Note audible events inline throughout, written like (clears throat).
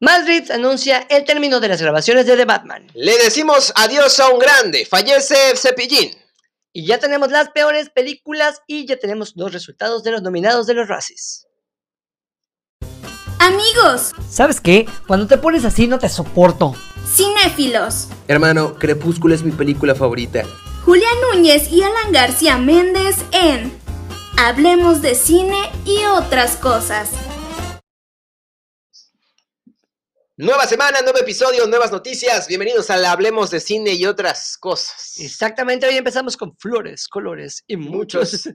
Madrid anuncia el término de las grabaciones de The Batman. Le decimos adiós a un grande. Fallece Cepillín. Y ya tenemos las peores películas y ya tenemos los resultados de los nominados de los Razzies. Amigos, ¿Sabes qué? Cuando te pones así no te soporto. cinéfilos. Hermano, Crepúsculo es mi película favorita. Julia Núñez y Alan García Méndez en Hablemos de cine y otras cosas. Nueva semana, nuevo episodio, nuevas noticias. Bienvenidos al Hablemos de Cine y otras cosas. Exactamente, hoy empezamos con flores, colores y muchos,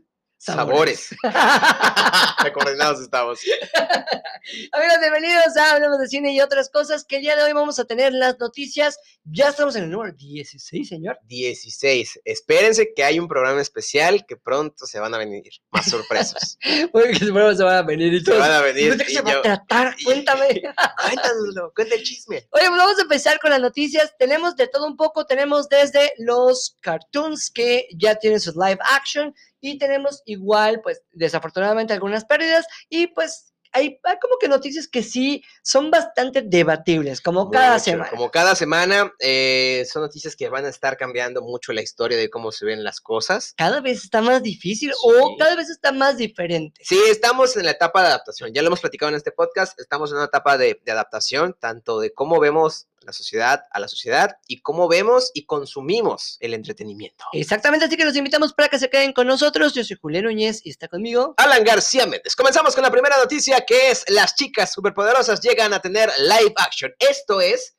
Sabores. (laughs) Coordinados estamos. (laughs) Amigos, bienvenidos a Hablemos de Cine y otras cosas que el día de hoy vamos a tener las noticias. Ya estamos en el número 16, señor. 16. Espérense que hay un programa especial que pronto se van a venir. Más sorpresas. Porque (laughs) seguro se van a venir y se todos. van a venir. ¿De qué se va a tratar? Cuéntame. Cuéntanoslo, cuenta el chisme. Oye, pues vamos a empezar con las noticias. Tenemos de todo un poco. Tenemos desde los cartoons que ya tienen sus live action y tenemos igual, pues desafortunadamente algunas pérdidas y pues hay, hay como que noticias que sí son bastante debatibles, como cada semana. Como cada semana, eh, son noticias que van a estar cambiando mucho la historia de cómo se ven las cosas. Cada vez está más difícil o cada vez está más diferente. Sí, estamos en la etapa de adaptación. Ya lo hemos platicado en este podcast. Estamos en una etapa de, de adaptación, tanto de cómo vemos la sociedad a la sociedad y cómo vemos y consumimos el entretenimiento. Exactamente, así que los invitamos para que se queden con nosotros. Yo soy Julián Núñez y está conmigo. Alan García Méndez. Comenzamos con la primera noticia que es las chicas superpoderosas llegan a tener live action. Esto es,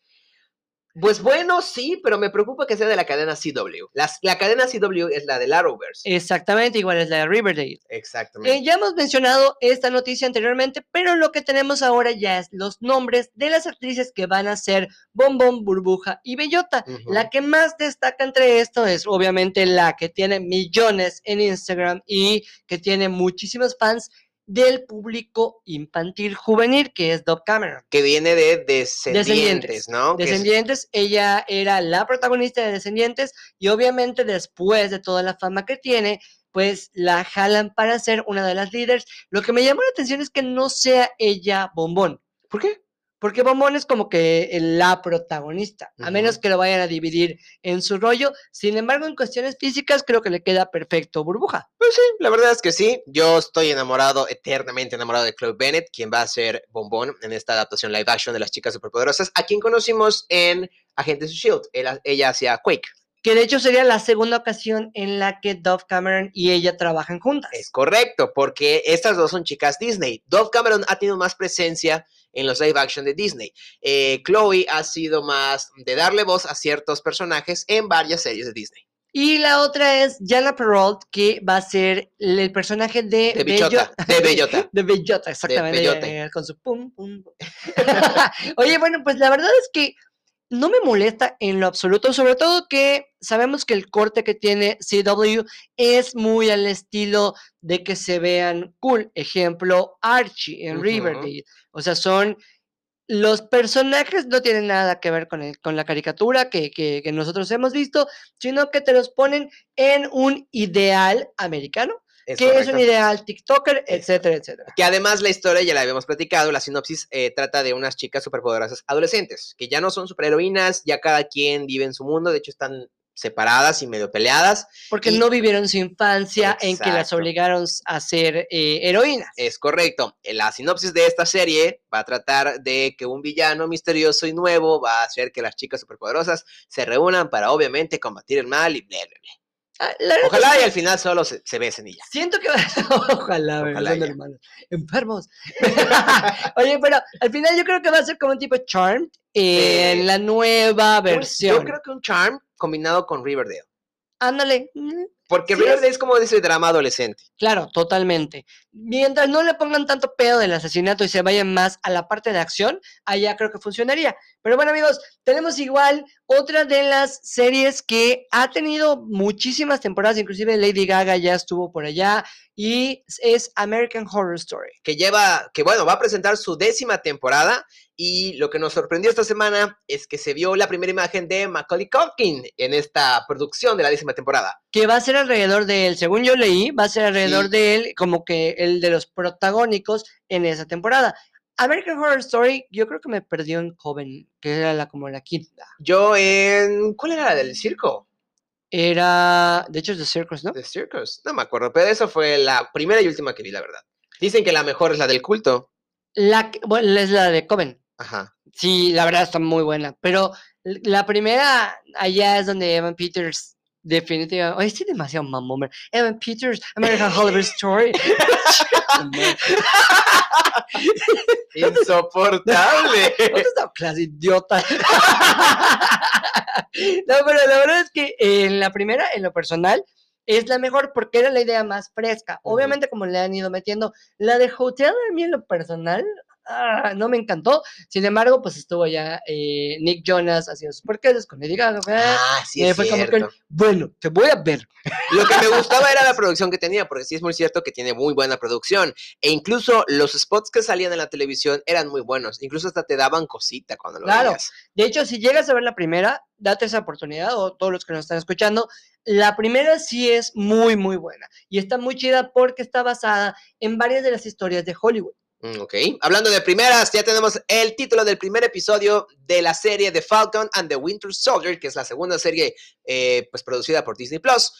pues bueno, sí, pero me preocupa que sea de la cadena CW. Las- la cadena CW es la del Arrowverse. Exactamente, igual es la de Riverdale. Exactamente. Eh, ya hemos mencionado esta noticia anteriormente, pero lo que tenemos ahora ya es los nombres de las actrices que van a ser Bombón, Burbuja y Bellota. La que más destaca entre esto es obviamente la que tiene millones en Instagram y que tiene muchísimos fans del público infantil juvenil, que es Dove Cameron. que viene de descendientes, Descendientes. ¿no? Es- Descendientes, ella era la protagonista de Descendientes y obviamente después de toda la fama que tiene, pues la jalan para ser una de las líderes. Lo que me llamó la atención es que no sea ella Bombón. ¿Por qué? Porque Bombón es como que la protagonista, a menos que lo vayan a dividir en su rollo. Sin embargo, en cuestiones físicas creo que le queda perfecto Burbuja. Pues sí, la verdad es que sí. Yo estoy enamorado, eternamente enamorado de Chloe Bennett, quien va a ser Bombón en esta adaptación live action de las chicas superpoderosas, a quien conocimos en Agentes of S.H.I.E.L.D. Ella, ella hacía Quake. Que de hecho sería la segunda ocasión en la que Dove Cameron y ella trabajan juntas. Es correcto, porque estas dos son chicas Disney. Dove Cameron ha tenido más presencia en los live action de Disney. Eh, Chloe ha sido más de darle voz a ciertos personajes en varias series de Disney. Y la otra es Jana Perrault, que va a ser el personaje de, De Bello- Bichota, de Bellota. De Bellota, (laughs) exactamente. Bellote. eh, con su pum. pum. (laughs) Oye, bueno, pues la verdad es que no me molesta en lo absoluto, sobre todo que sabemos que el corte que tiene CW es muy al estilo de que se vean cool. Ejemplo, Archie en. Riverdale. O sea, son los personajes no tienen nada que ver con, el- con la caricatura que, que- que nosotros hemos visto, sino que te los ponen en un ideal americano, Es que es un ideal TikToker, etcétera, etcétera. Que además la historia, ya la habíamos platicado, la sinopsis eh, trata de unas chicas superpoderosas adolescentes, que ya no son superheroínas, ya cada quien vive en su mundo, de hecho están separadas y medio peleadas. Porque Y- no vivieron su infancia en que las obligaron a ser eh, heroínas. Es correcto. La sinopsis de esta serie va a tratar de que un villano misterioso y nuevo va a hacer que las chicas superpoderosas se reúnan para obviamente combatir el mal y bla, bla, bla. Ah, la Ojalá y al final solo se, se besen y ya. Siento que (laughs) ojalá. Ojalá son hermanos enfermos. (laughs) Oye, pero al final yo creo que va a ser como un tipo Charmed en Eh, la nueva versión. Yo creo que un charm combinado con Riverdale. Ándale. Porque Sí, Riverdale es- es como ese drama adolescente. Claro, totalmente. Mientras no le pongan tanto pedo del asesinato y se vayan más a la parte de acción, allá creo que funcionaría. Pero bueno, amigos, tenemos igual otra de las series que ha tenido muchísimas temporadas, inclusive Lady Gaga ya estuvo por allá, y es American Horror Story. que lleva, que bueno, va a presentar su décima temporada y lo que nos sorprendió esta semana es que se vio la primera imagen de Macaulay Culkin en esta producción de la décima temporada. Que va a ser alrededor de él, según yo leí, va a ser alrededor Sí. de él como que el de los protagónicos en esa temporada. American Horror Story, yo creo que me perdió en Coven, que era la, como la quinta. Yo en... ¿Cuál era la del circo? Era, de hecho, es The Circus, ¿no? The Circus. No me acuerdo, pero esa fue la primera y última que vi, la verdad. Dicen que la mejor es la del culto. La, bueno, es la de Coven. Ajá. Sí, la verdad está muy buena. Pero la primera, allá es donde Evan Peters definitivamente. Oye, estoy demasiado mamón. Evan Peters, American Horror (laughs) Story. (laughs) Insoportable. (laughs) ¿Dónde está clase idiota? no, pero la verdad es que en la primera, en lo personal, es la mejor porque era la idea más fresca. Obviamente, como le han ido metiendo, la de Hotel a mí en lo personal. Ah, no me encantó. Sin embargo, pues estuvo ya eh, Nick Jonas haciendo sus porqueses con Lady Gaga. ah, sí, y es que, cierto. bueno, te voy a ver. Lo que me (laughs) gustaba era la producción que tenía, porque sí es muy cierto que tiene muy buena producción. E incluso los spots que salían en la televisión eran muy buenos. Incluso hasta te daban cosita cuando lo Claro. veías. De hecho, si llegas a ver la primera, date esa oportunidad, o todos los que nos están escuchando, la primera sí es muy, muy buena. Y está muy chida porque está basada en varias de las historias de Hollywood. Mm, Ok. Hablando de primeras, ya tenemos el título del primer episodio de la serie The Falcon and the Winter Soldier, que es la segunda serie eh, pues, producida por Disney Plus,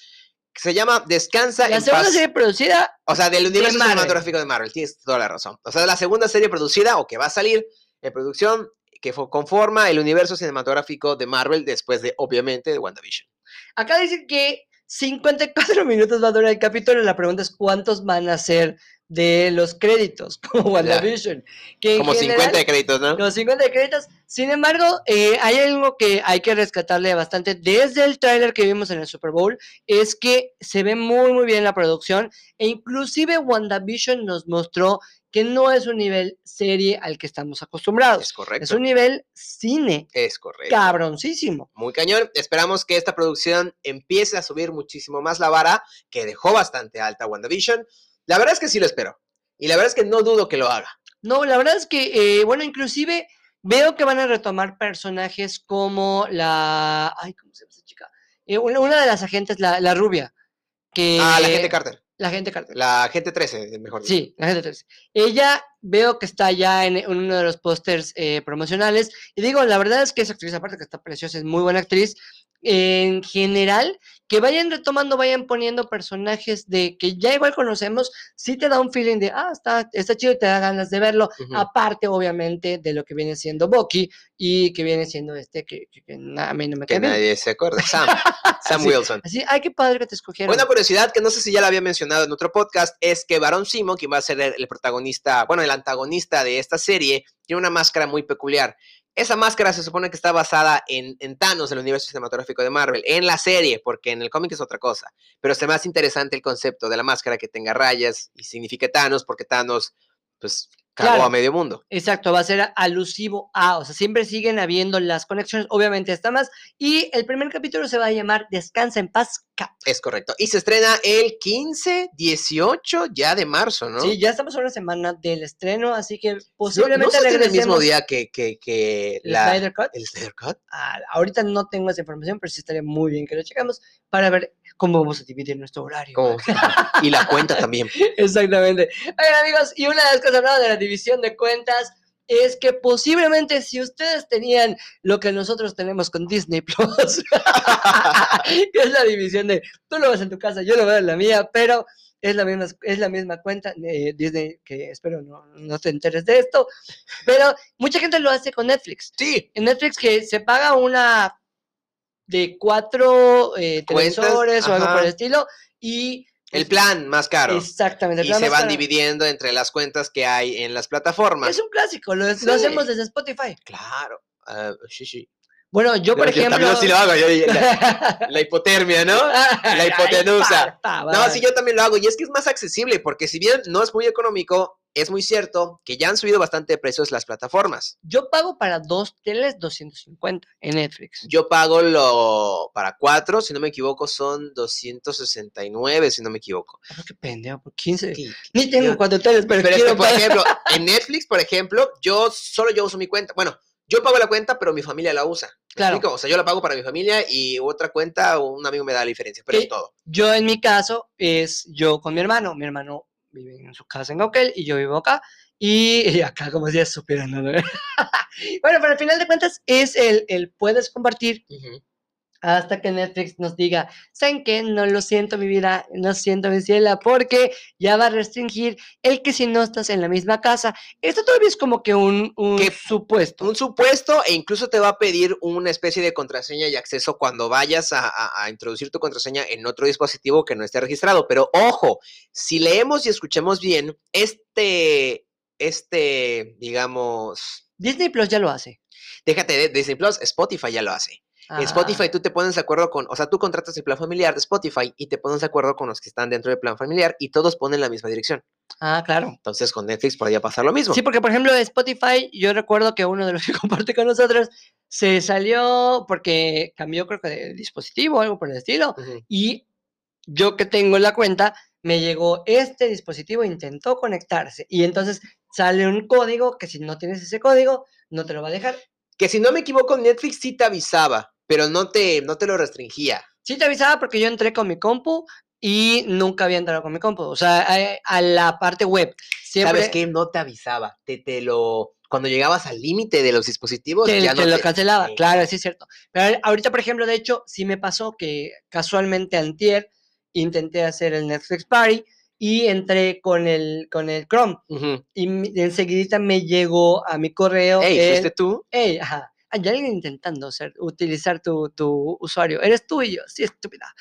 que se llama Descansa La en segunda paz. serie producida, O sea, del universo cinematográfico de Marvel, tienes toda la razón. O sea, la segunda serie producida o que va a salir en producción que fo- conforma el universo cinematográfico de Marvel después de, obviamente, de WandaVision. acá dicen que 54 (laughs) minutos va a durar el capítulo. La pregunta es cuántos van a ser de los créditos, (laughs) como WandaVision. Que Como 50 general- de créditos, ¿no? Los 50 créditos. Sin embargo, eh, hay algo que hay que rescatarle bastante desde el tráiler que vimos en el Super Bowl, es que se ve muy muy bien la producción e inclusive WandaVision nos mostró que no es un nivel serie al que estamos acostumbrados. Es correcto. Es un nivel cine Es correcto. cabroncísimo. Muy cañón. Esperamos que esta producción empiece a subir muchísimo más la vara, que dejó bastante alta WandaVision. La verdad es que sí lo espero. Y la verdad es que no dudo que lo haga. No, la verdad es que, eh, bueno, inclusive veo que van a retomar personajes como la... Ay, ¿cómo se llama esa chica? Eh, una, una de las agentes, la, la rubia. Que, Ah, la gente Carter. La gente Carter. La gente 13, mejor dicho. Sí, la gente 13. Ella veo que está ya en, uno de los pósters eh, promocionales. Y digo, la verdad es que esa actriz, aparte que está preciosa, es muy buena actriz. En general, que vayan retomando, vayan poniendo personajes de que ya igual conocemos, sí te da un feeling de, ah, está, está chido y te da ganas de verlo. Ujú. Aparte, obviamente, de lo que viene siendo Bucky y que viene siendo este, que, que- que na- a mí no me Que cae bien. nadie se acuerda. Sam. (laughs) Sam Sí. Wilson. Así, ay, qué padre que te escogieron. Una curiosidad que no sé si ya la había mencionado en otro podcast es que Baron Simo, quien va a ser el, el protagonista, bueno, el antagonista de esta serie, tiene una máscara muy peculiar. Esa máscara se supone que está basada en, en Thanos, del universo cinematográfico de Marvel, en la serie, porque en el cómic es otra cosa. Pero es más interesante el concepto de la máscara que tenga rayas y signifique Thanos, porque Thanos, pues, cagó Claro. a medio mundo. Exacto, va a ser alusivo a, o sea, siempre siguen habiendo las conexiones, obviamente está más, y el primer capítulo se va a llamar Descansa en paz, Cap. Es correcto. Y se estrena el 15, 18 ya de marzo, ¿no? Sí, ya estamos a una semana del estreno, así que No- posiblemente no se estrena el mismo día que, que, que el la, Snyder Cut. el Snyder Cut. Ah, ahorita no tengo esa información, pero sí estaría muy bien que lo checamos para ver cómo vamos a dividir nuestro horario. Y la cuenta también. (laughs) Exactamente. Oigan, amigos, y una de las cosas de la división de cuentas es que posiblemente si ustedes tenían lo que nosotros tenemos con Disney Plus, (laughs) que es la división de tú lo ves en tu casa, yo lo veo en la mía, pero es la misma, es la misma cuenta de Disney, que espero no, no te enteres de esto, pero mucha gente lo hace con Netflix. Sí, En Netflix que se paga una de cuatro eh, televisores o algo por el estilo y el plan más caro. exactamente el Y se van caro. dividiendo entre las cuentas que hay en las plataformas. Es un clásico, lo, hacemos desde Spotify. Claro. ah, sí, sí. Bueno, yo por ejemplo. también sí lo hago. yo- yo- la, (laughs) la hipotermia, ¿no? la hipotenusa. No, sí, yo también lo hago. Y es que es más accesible, porque si bien no es muy económico, es muy cierto que ya han subido bastante de precios las plataformas. Yo pago para dos teles 250 en Netflix. Yo pago lo para cuatro, si no me equivoco, son 269, si no me equivoco. Ah, qué pendejo, por 15. Sí, Ni tengo yo- cuatro teles, pero, Pero es que, por ejemplo, (laughs) en Netflix, por ejemplo, yo solo yo uso mi cuenta. Bueno, yo pago la cuenta, pero mi familia la usa. ¿Me Claro. explico? O sea, yo la pago para mi familia y otra cuenta, un amigo me da la diferencia, pero es todo. Yo en mi caso es yo con mi hermano. Mi hermano vive en su casa en Gauquel y yo vivo acá. Y, acá como si ya supieran, ¿no? (laughs) bueno, pero al final de cuentas es el, el puedes compartir. Hasta que Netflix nos diga, ¿saben qué? No lo siento mi vida, no siento mi ciela, porque ya va a restringir el que si no estás en la misma casa, esto todavía es como que un, un Que- supuesto. Un supuesto e incluso te va a pedir una especie de contraseña y acceso cuando vayas a, a- a introducir tu contraseña en otro dispositivo que no esté registrado. Pero ojo, si leemos y escuchamos bien, este, este, digamos, Disney Plus ya lo hace. déjate de Disney Plus, Spotify ya lo hace. En Spotify tú te pones de acuerdo con, o sea, tú contratas el plan familiar de Spotify y te pones de acuerdo con los que están dentro del plan familiar y todos ponen la misma dirección. Ah, claro. Entonces con Netflix podría pasar lo mismo. Sí, porque por ejemplo Spotify, yo recuerdo que uno de los (laughs) que comparte con nosotros se salió porque cambió creo que de dispositivo o algo por el estilo. Y yo que tengo la cuenta, me llegó este dispositivo, intentó conectarse. Y entonces sale un código que si no tienes ese código, no te lo va a dejar. Que si no me equivoco, Netflix sí te avisaba, pero no te, no te lo restringía. Sí te avisaba porque yo entré con mi compu y nunca había entrado con mi compu. O sea, a, a la parte web. Siempre ¿Sabes qué? No te avisaba. Te, te lo. Cuando llegabas al límite de los dispositivos, te, ya no te lo cancelaba. Sí. Claro, sí es cierto. Pero ahorita, por ejemplo, de hecho, sí me pasó que casualmente antier intenté hacer el Netflix Party y entré con el, con el Chrome. Ujú. y mi- enseguidita me llegó a mi correo. Ey, el- ¿fuiste tú? Ey, ajá. Hay alguien intentando hacer, utilizar tu, tu usuario. Eres tú y yo. Sí, estúpida.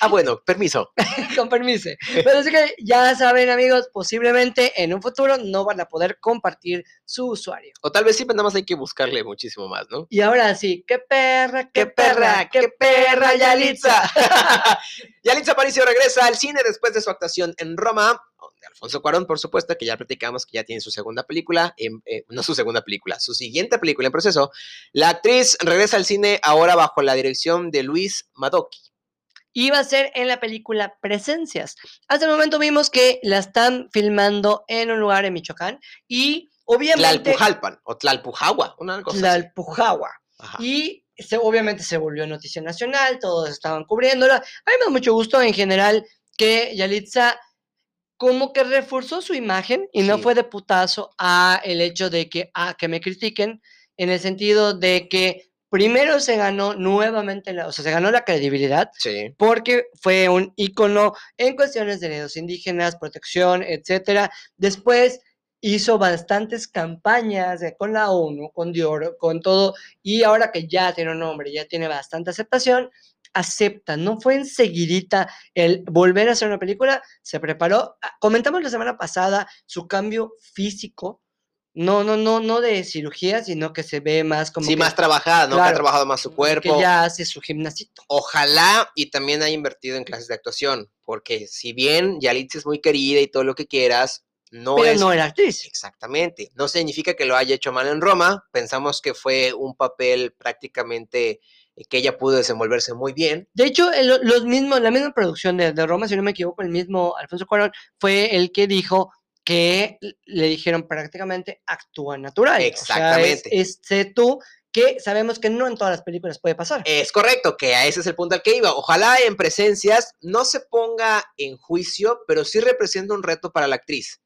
Ah, bueno, permiso. (laughs) Con permiso. Pero así que ya saben, amigos, posiblemente en un futuro no van a poder compartir su usuario. O tal vez sí, pero nada más hay que buscarle muchísimo más, ¿no? Y ahora sí, qué perra, qué, ¡Qué perra! ¡Qué perra, Yalitza! (laughs) Yalitza Aparicio regresa al cine después de su actuación en Roma, donde Alfonso Cuarón, por supuesto, que ya platicamos que ya tiene su segunda película, en- eh, no su segunda película, su siguiente película en proceso. La actriz regresa al cine ahora bajo la dirección de Luis Madoki. Iba a ser en la película Presencias. Hasta el momento vimos que la están filmando en un lugar en Michoacán y obviamente Tlalpujalpan o Tlalpujagua, una cosa. Ajá. Y se, obviamente se volvió noticia nacional, todos estaban cubriéndola. A mí me da mucho gusto en general que Yalitza como que reforzó su imagen y no fue de putazo a el hecho de que, a que me critiquen, en el sentido de que primero se ganó nuevamente, la, o sea, se ganó la credibilidad Sí. porque fue un ícono en cuestiones de derechos indígenas, protección, etcétera. Después hizo bastantes campañas con la ONU, con Dior, con todo, y ahora que ya tiene un nombre, ya tiene bastante aceptación, acepta, no fue enseguidita el volver a hacer una película, se preparó, ah, comentamos la semana pasada su cambio físico, no, no, no, no de cirugía, sino que se ve más como Sí, que, más trabajada, ¿no? Que ha trabajado más su que cuerpo. ya hace su gimnasito. Ojalá y también haya invertido en clases de actuación, porque si bien Yalitza es muy querida y todo lo que quieras, no pero es no era actriz. exactamente. No significa que lo haya hecho mal en Roma. Pensamos que fue un papel prácticamente que ella pudo desenvolverse muy bien. De hecho, el- los mismos, la misma producción de, de Roma, si no me equivoco, el mismo Alfonso Cuarón fue el que dijo que le dijeron prácticamente actúa natural. O sea, es- Exactamente. es, tú que sabemos que no en todas las películas puede pasar. Es correcto, que a ese es el punto al que iba. Ojalá en presencias no se ponga en juicio, pero sí representa un reto para la actriz.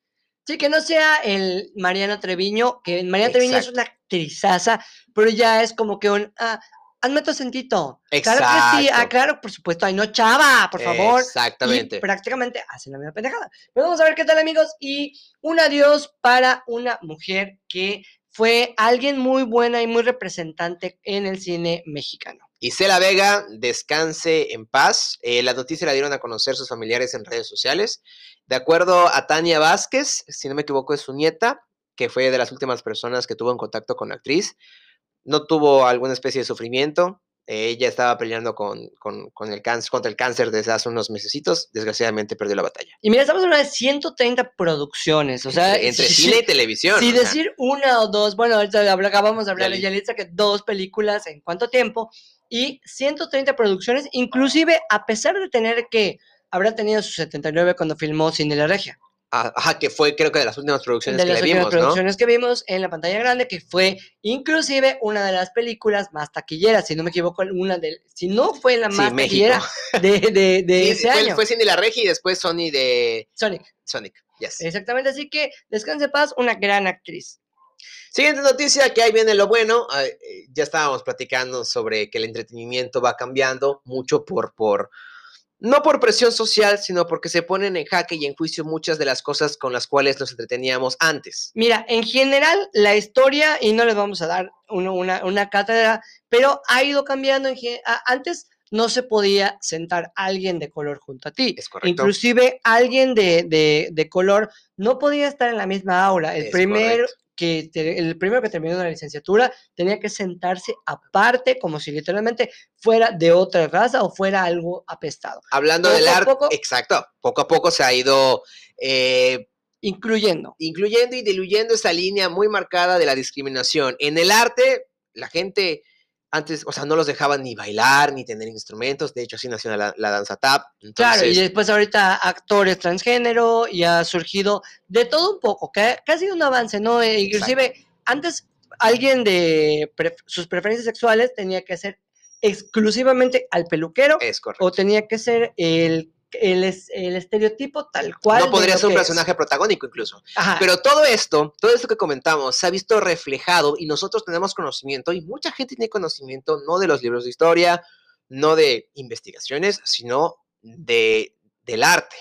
Sí, que no sea el Mariana Treviño, que Mariana Treviño es una actrizaza, pero ya es como que un, ah, hazme tu acentito. Claro que sí, ah, Exacto. claro, por supuesto, ay no, chava, por favor. Exactamente. Y prácticamente hacen la misma pendejada. Pero vamos a ver qué tal, amigos. Y un adiós para una mujer que fue alguien muy buena y muy representante en el cine mexicano. Isela Vega, descanse en paz. Eh, la noticia la dieron a conocer sus familiares en redes sociales. De acuerdo a Tania Vázquez, si no me equivoco, es su nieta, que fue de las últimas personas que tuvo en contacto con la actriz. No tuvo alguna especie de sufrimiento. Eh, ella estaba peleando con, con- con el cáncer, contra el cáncer desde hace unos mesecitos. Desgraciadamente perdió la batalla. Y mira, estamos hablando de 130 producciones. O sea, entre entre si- cine y televisión. Si o sea, decir una o dos, bueno, acabamos de hablar de. Yalitza, que dos películas en cuánto tiempo, y 130 producciones, inclusive a pesar de tener que, habrá tenido sus 79 cuando filmó Cine La Regia. Ajá, que fue creo que de las últimas producciones de que las últimas vimos, ¿no? producciones que vimos en la pantalla grande, que fue inclusive una de las películas más taquilleras, si no me equivoco, una de, si no fue la Sí, más México. taquillera de, de, de Sí, ese fue, año. fue Cindy la Regi y después Sony de Sonic. Sonic. Yes. Exactamente, así que descanse paz, una gran actriz. Siguiente noticia, que ahí viene lo bueno. ah, eh, ya estábamos platicando sobre que el entretenimiento va cambiando mucho por, por, no por presión social, sino porque se ponen en jaque y en juicio muchas de las cosas con las cuales nos entreteníamos antes. Mira, en general, la historia, y no les vamos a dar uno- una, una cátedra, pero ha ido cambiando. En antes no se podía sentar alguien de color junto a ti. Es correcto. Inclusive alguien de, de- de color no podía estar en la misma aula. El Es primero correcto. Que te- el primero que terminó la licenciatura tenía que sentarse aparte, como si literalmente fuera de otra raza o fuera algo apestado, Hablando Poco del arte, exacto, poco a poco se ha ido eh, incluyendo. incluyendo y diluyendo esa línea muy marcada de la discriminación. En el arte, la gente antes, o sea, no los dejaban ni bailar, ni tener instrumentos, de hecho así nació la, la danza tap. Claro, y después ahorita actores transgénero y ha surgido de todo un poco, que, ha- que ha sido un avance, ¿no? Eh, inclusive antes alguien de pref- sus preferencias sexuales tenía que ser exclusivamente al peluquero es correcto. o tenía que ser el, el, es- el estereotipo tal cual. No podría ser un es. personaje protagónico incluso. Ajá, Pero todo esto, todo esto que comentamos, se ha visto reflejado y nosotros tenemos conocimiento y mucha gente tiene conocimiento no de los libros de historia, no de investigaciones, sino de, del arte,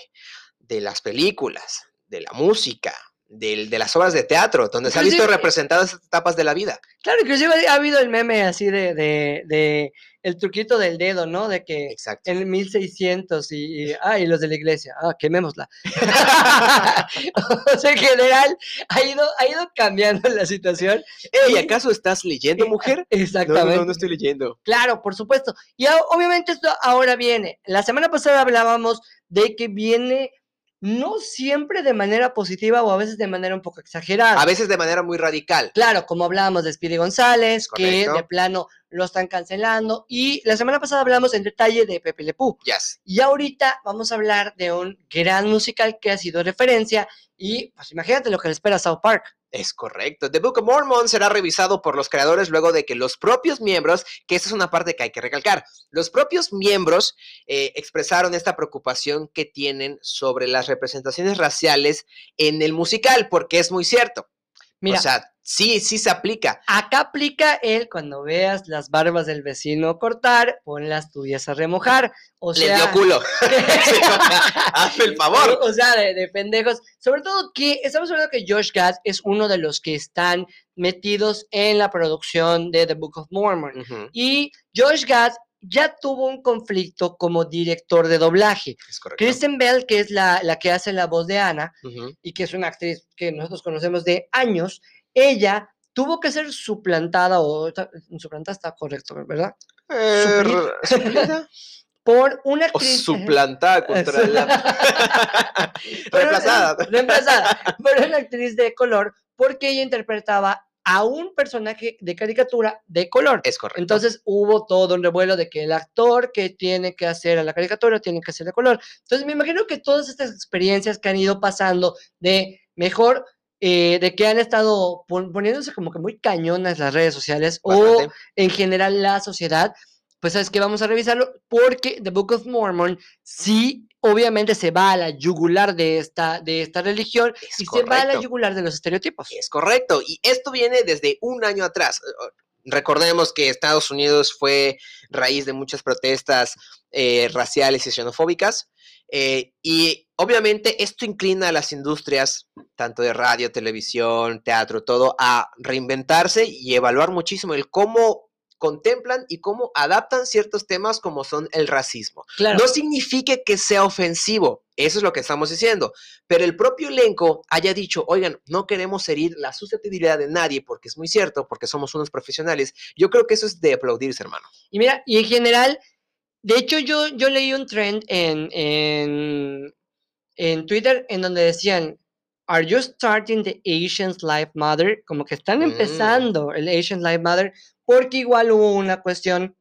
de las películas, de la música, del- de las obras de teatro, donde se ha visto representadas etapas de la vida. claro, inclusive ha habido el meme así de, de, de el truquito del dedo, ¿no? De que Exacto. en 1600 y, y, ah, y los de la iglesia, ah, quemémosla. (laughs) (laughs) o sea, en general, ha ido, ha ido cambiando la situación. ¿Y acaso estás leyendo, mujer? (laughs) No, Exactamente. no, no, no estoy leyendo. Claro, por supuesto. Y obviamente esto ahora viene. La semana pasada hablábamos de que viene no siempre de manera positiva o a veces de manera un poco exagerada. A veces de manera muy radical. Claro, como hablábamos de Speedy González, que de plano lo están cancelando. Y la semana pasada hablamos en detalle de Pepe Le Pew. Yes. Y ahorita vamos a hablar de un gran musical que ha sido referencia. Y pues imagínate lo que le espera a South Park. Es correcto. The Book of Mormon será revisado por los creadores luego de que los propios miembros, que esa es una parte que hay que recalcar, los propios miembros eh, expresaron esta preocupación que tienen sobre las representaciones raciales en el musical, porque es muy cierto. Mira, o sea, sí, sí se aplica. acá aplica el cuando veas las barbas del vecino cortar, pon las tuyas a remojar. O sea, dio culo. (laughs) Hazme el favor. O sea, de, de pendejos. Sobre todo que estamos hablando que Josh Gad es uno de los que están metidos en la producción de The Book of Mormon. Y Josh Gad ya tuvo un conflicto como director de doblaje. Es. Kristen Bell, que es la, la que hace la voz de Ana y que es una actriz que nosotros conocemos de años, ella tuvo que ser suplantada, o suplantada está correcto, ¿verdad? Eh. (laughs) Por una O actriz. suplantada contra la... (laughs) Reemplazada. Reemplazada. Pero una actriz de color porque ella interpretaba a un personaje de caricatura de color. Es correcto. Entonces hubo todo un revuelo de que el actor que tiene que hacer a la caricatura tiene que ser de color. Entonces me imagino que todas estas experiencias que han ido pasando de mejor, eh, de que han estado pon- poniéndose como que muy cañonas las redes sociales o en general la sociedad, pues sabes que vamos a revisarlo porque The Book of Mormon sí, obviamente se va a la yugular de esta, de esta religión Es y se va a la yugular de los estereotipos. Es correcto. Y esto viene desde un año atrás. Recordemos que Estados Unidos fue raíz de muchas protestas eh, raciales y xenofóbicas. eh, y obviamente esto inclina a las industrias, tanto de radio, televisión, teatro, todo, a reinventarse y evaluar muchísimo el cómo contemplan y cómo adaptan ciertos temas como son el racismo. Claro. No significa que sea ofensivo, eso es lo que estamos diciendo, pero el propio elenco haya dicho, oigan, no queremos herir la susceptibilidad de nadie, porque es muy cierto, porque somos unos profesionales, yo creo que eso es de aplaudirse, hermano. Y mira, y en general, de hecho yo, yo leí un trend en, en, en Twitter en donde decían, ¿Are you starting the Asians Life Matter? Como que están Mm. empezando el Asian Life Matter porque igual hubo una cuestión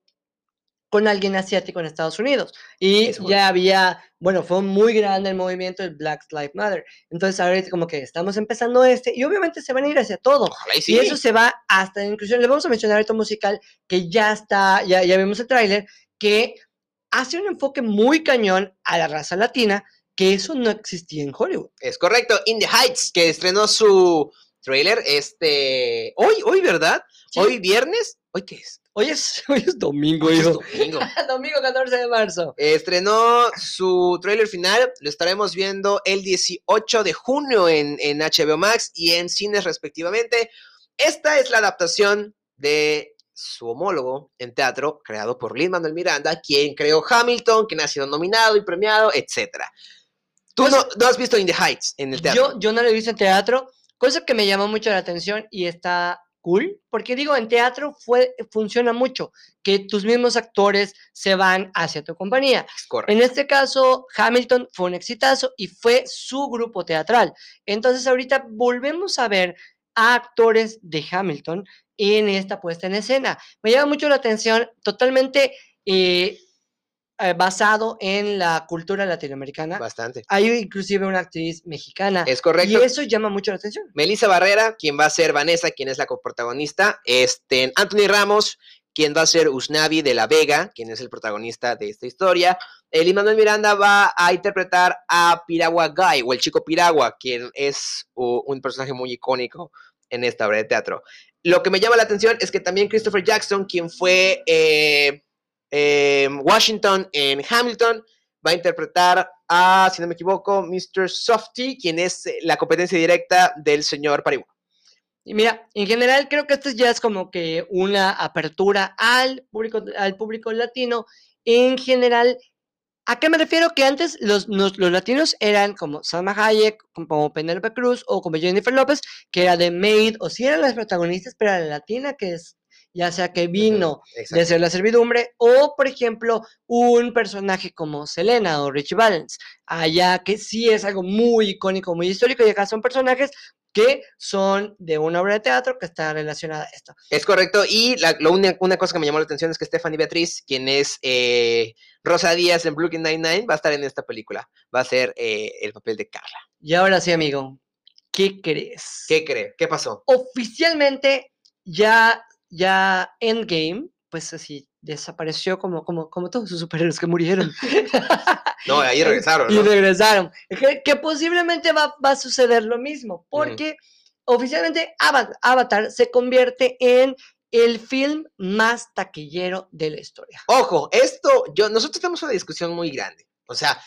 con alguien asiático en Estados Unidos. Y Es ya había, bueno, fue muy grande el movimiento del Black Lives Matter. Entonces ahorita como que estamos empezando este y obviamente se van a ir hacia todo. Y sí. Y eso se va hasta inclusión. Le vamos a mencionar un musical que ya está, ya, ya vimos el tráiler, que hace un enfoque muy cañón a la raza latina que eso no existía en Hollywood. Es correcto. In the Heights, que estrenó su trailer este. Hoy, hoy, ¿verdad? Sí. Hoy viernes. ¿Hoy qué es? Hoy es, (laughs) hoy es domingo, Hoy es hijo. domingo. (laughs) domingo 14 de marzo. Estrenó su trailer final, lo estaremos viendo el 18 de junio en, en HBO Max y en cines respectivamente. Esta es la adaptación de su homólogo en teatro, creado por Lin Manuel Miranda, quien creó Hamilton, quien ha sido nominado y premiado, etc. Tú Pues- no, no has visto In the Heights en el teatro. Yo, yo no lo he visto en teatro, cosa que me llamó mucho la atención y está cool, porque digo, en teatro fue, funciona mucho, que tus mismos actores se van hacia tu compañía. Correcto. En este caso, Hamilton fue un exitazo y fue su grupo teatral. Entonces, ahorita volvemos a ver a actores de Hamilton en esta puesta en escena. Me llama mucho la atención, totalmente eh, eh, basado en la cultura latinoamericana. Bastante. Hay inclusive una actriz mexicana. Es correcto. Y eso llama mucho la atención. Melissa Barrera, quien va a ser Vanessa, quien es la coprotagonista. Este, Anthony Ramos, quien va a ser Usnavi de la Vega, quien es el protagonista de esta historia. El Manuel Miranda va a interpretar a Piragua Guy, o el chico Piragua, quien es uh, un personaje muy icónico en esta obra de teatro. Lo que me llama la atención es que también Christopher Jackson, quien fue eh, eh, Washington en Hamilton, va a interpretar a, si no me equivoco, Mr. Softy, quien es eh, la competencia directa del señor Pariwa. Y mira, en general creo que esto ya es como que una apertura al público, al público latino. En general, ¿a qué me refiero? Que antes los, los, los latinos eran como Salma Hayek, como Penélope Cruz o como Jennifer López, que era de Maid, o si eran las protagonistas, pero era la latina que es, ya sea que vino de Exacto. ser la servidumbre, o por ejemplo, un personaje como Selena o Richie Valens, allá que sí es algo muy icónico, muy histórico, y acá son personajes que son de una obra de teatro que está relacionada a esto. Es correcto. Y la, lo una, una cosa que me llamó la atención es que Stephanie Beatriz, quien es eh, Rosa Díaz en Brooklyn Nine-Nine, va a estar en esta película. Va a ser eh, el papel de Carla. Y ahora sí, amigo, ¿qué crees? ¿Qué cree? ¿Qué pasó? Oficialmente ya, ya Endgame, pues así, desapareció como, como, como todos sus superhéroes que murieron. (laughs) No, ahí (laughs) regresaron. y ¿no? regresaron. Que, que posiblemente va, va a suceder lo mismo, porque oficialmente Ava- Avatar se convierte en el film más taquillero de la historia. Ojo, esto, yo, nosotros tenemos una discusión muy grande. O sea,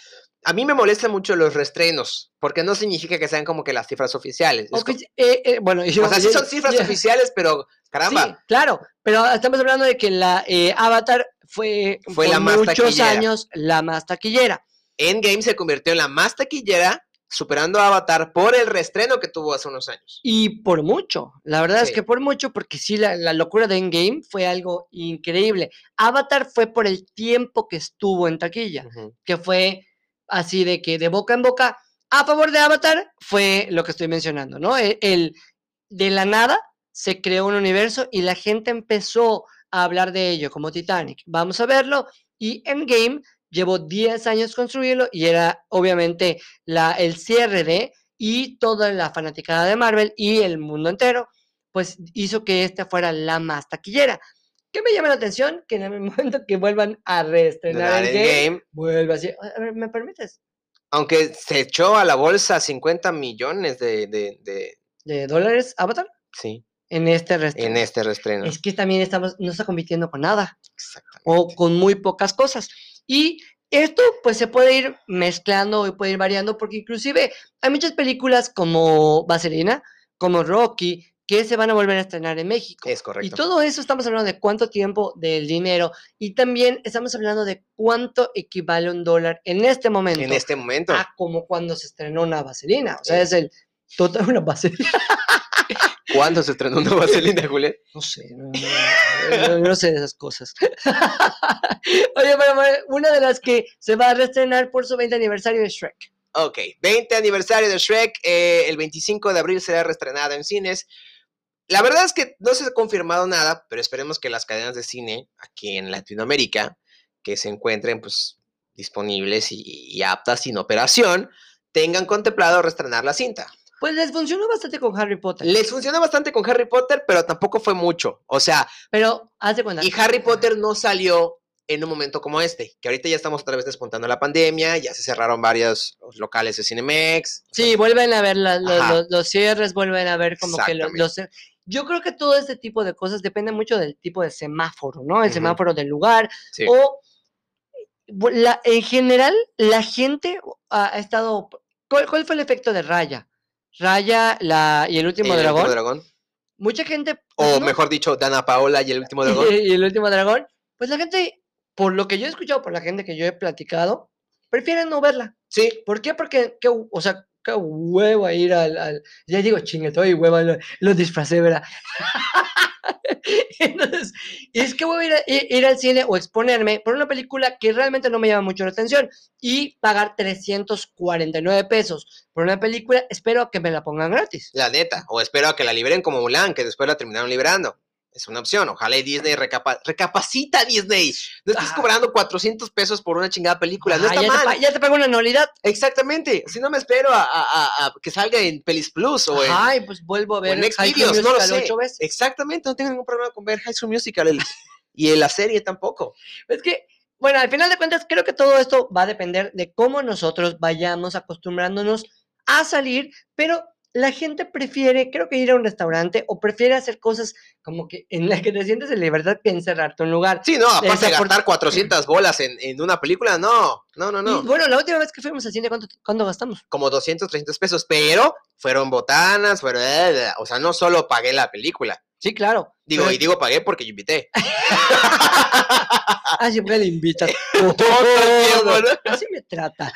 a mí me molestan mucho los restrenos, porque no significa que sean como que las cifras oficiales. Es Ofici- eh, eh, bueno, o sea, sí son cifras oficiales, pero caramba. Sí, claro, pero estamos hablando de que la eh, Avatar fue, Fue la más muchos taquillera. años la más taquillera. Endgame se convirtió en la más taquillera, superando a Avatar por el restreno que tuvo hace unos años. Y por mucho, la verdad es que por mucho, porque sí, la, la locura de Endgame fue algo increíble. Avatar fue por el tiempo que estuvo en taquilla, que fue así de que de boca en boca, a favor de Avatar, fue lo que estoy mencionando, ¿no? El, el- de la nada se creó un universo y la gente empezó a hablar de ello, como Titanic. Vamos a verlo. Y Endgame llevó 10 años construirlo y era obviamente la, el cierre de y toda la fanaticada de Marvel y el mundo entero, pues hizo que esta fuera la más taquillera. ¿Qué me llama la atención? Que en el (laughs) momento que vuelvan a reestrenar Ganar el game, Endgame, vuelva así. A ver, ¿me permites? aunque se echó a la bolsa 50 millones de, de- de- ¿De dólares Avatar? sí, En este reestreno. en este restreno. Es que también estamos, no está compitiendo con nada Exactamente. o con muy pocas cosas. Y esto pues se puede ir mezclando y puede ir variando porque inclusive hay muchas películas como Vaselina, como Rocky, que se van a volver a estrenar en México. Es Y correcto. todo eso estamos hablando de cuánto tiempo, del dinero, y también estamos hablando de cuánto equivale un dólar en este momento En este momento. a como cuando se estrenó una vaselina. O sea, Sí. es el total una vaselina. (laughs) ¿Cuándo se estrenó una vaselina, Julián? No sé, no, no- no- no sé de esas cosas. (laughs) Oye, pero una de las que se va a reestrenar por su 20 aniversario de Shrek. Ok, 20 aniversario de Shrek. eh, el 25 de abril será reestrenada en cines. La verdad es que no se ha confirmado nada, pero esperemos que las cadenas de cine aquí en Latinoamérica, que se encuentren pues disponibles y, y aptas sin operación, tengan contemplado reestrenar la cinta. Pues les funcionó bastante con Harry Potter. Les funcionó bastante con Harry Potter, pero tampoco fue mucho. O sea, Pero haz de cuenta. y Harry Potter no salió en un momento como este, que ahorita ya estamos otra vez despuntando la pandemia, ya se cerraron varios locales de Cinemex. o sea, Sí, vuelven a ver la- los cierres, vuelven a ver como que los... Yo creo que todo este tipo de cosas depende mucho del tipo de semáforo, ¿no? El semáforo del lugar sí. o la, en general la gente ha estado... ¿Cuál, cuál fue el efecto de Raya? Raya la, y el último El dragón. último dragón. Mucha gente... O pues, no, mejor dicho, Dana Paola y el último (laughs) dragón. y, el último dragón, pues la gente, por lo que yo he escuchado, por la gente que yo he platicado, prefieren no verla. Sí, ¿Por qué? Porque, o sea, qué huevo a ir al, al- ya digo, chingue, estoy huevo, lo, lo ¿verdad? (laughs) Entonces, es que voy a ir, a- ir al cine o exponerme por una película que realmente no me llama mucho la atención y pagar 349 pesos por una película, espero que me la pongan gratis. la neta. O espero a que la liberen como Mulan, que después la terminaron liberando. Es una opción. Ojalá y Disney recapa- recapacita Disney. No estés Ah. cobrando 400 pesos por una chingada película. No Ajá, está ya, mal. ya te pago una anualidad. Exactamente. Si no me espero a, a- a- a que salga en Pelis Plus o en, Ay, pues vuelvo a ver en High School Xvideos, no lo Musical sé. ocho veces. Exactamente. No tengo ningún problema con ver High School Musical. el- y en la serie tampoco. Es que, bueno, al final de cuentas, creo que todo esto va a depender de cómo nosotros vayamos acostumbrándonos a salir, pero la gente prefiere, creo que ir a un restaurante o prefiere hacer cosas como que en las que te sientes en libertad que encerrarte en un lugar. Sí, no, aparte de gastar 400 (laughs) bolas en, en una película, no. No, no, no. Y bueno, la última vez que fuimos al cine, ¿cuánto, cuánto gastamos? como 200, 300 pesos, pero fueron botanas, fueron, eh, o sea, no solo pagué la película. Sí, claro. Digo, pero- y digo pagué porque yo invité. (laughs) (laughs) Ah, siempre le invitas. Todo el tiempo, ¿no? Así me trata.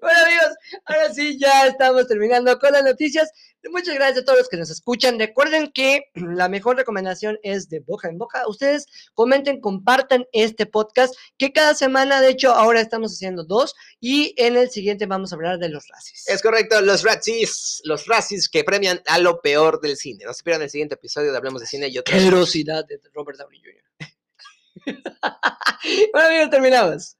Bueno, amigos, ahora sí ya estamos terminando con las noticias. Muchas gracias a todos los que nos escuchan. Recuerden que (clears throat) la mejor recomendación es de boca en boca. Ustedes comenten, compartan este podcast, que cada semana, de hecho, ahora estamos haciendo dos y en el siguiente vamos a hablar de los racis. Es correcto, los Razzies, los Razzies que premian a lo peor del cine. No se pierdan el siguiente episodio de Hablemos de Cine y otras Generosidad de Robert Downey Jr. (laughs) bueno, amigos, terminamos.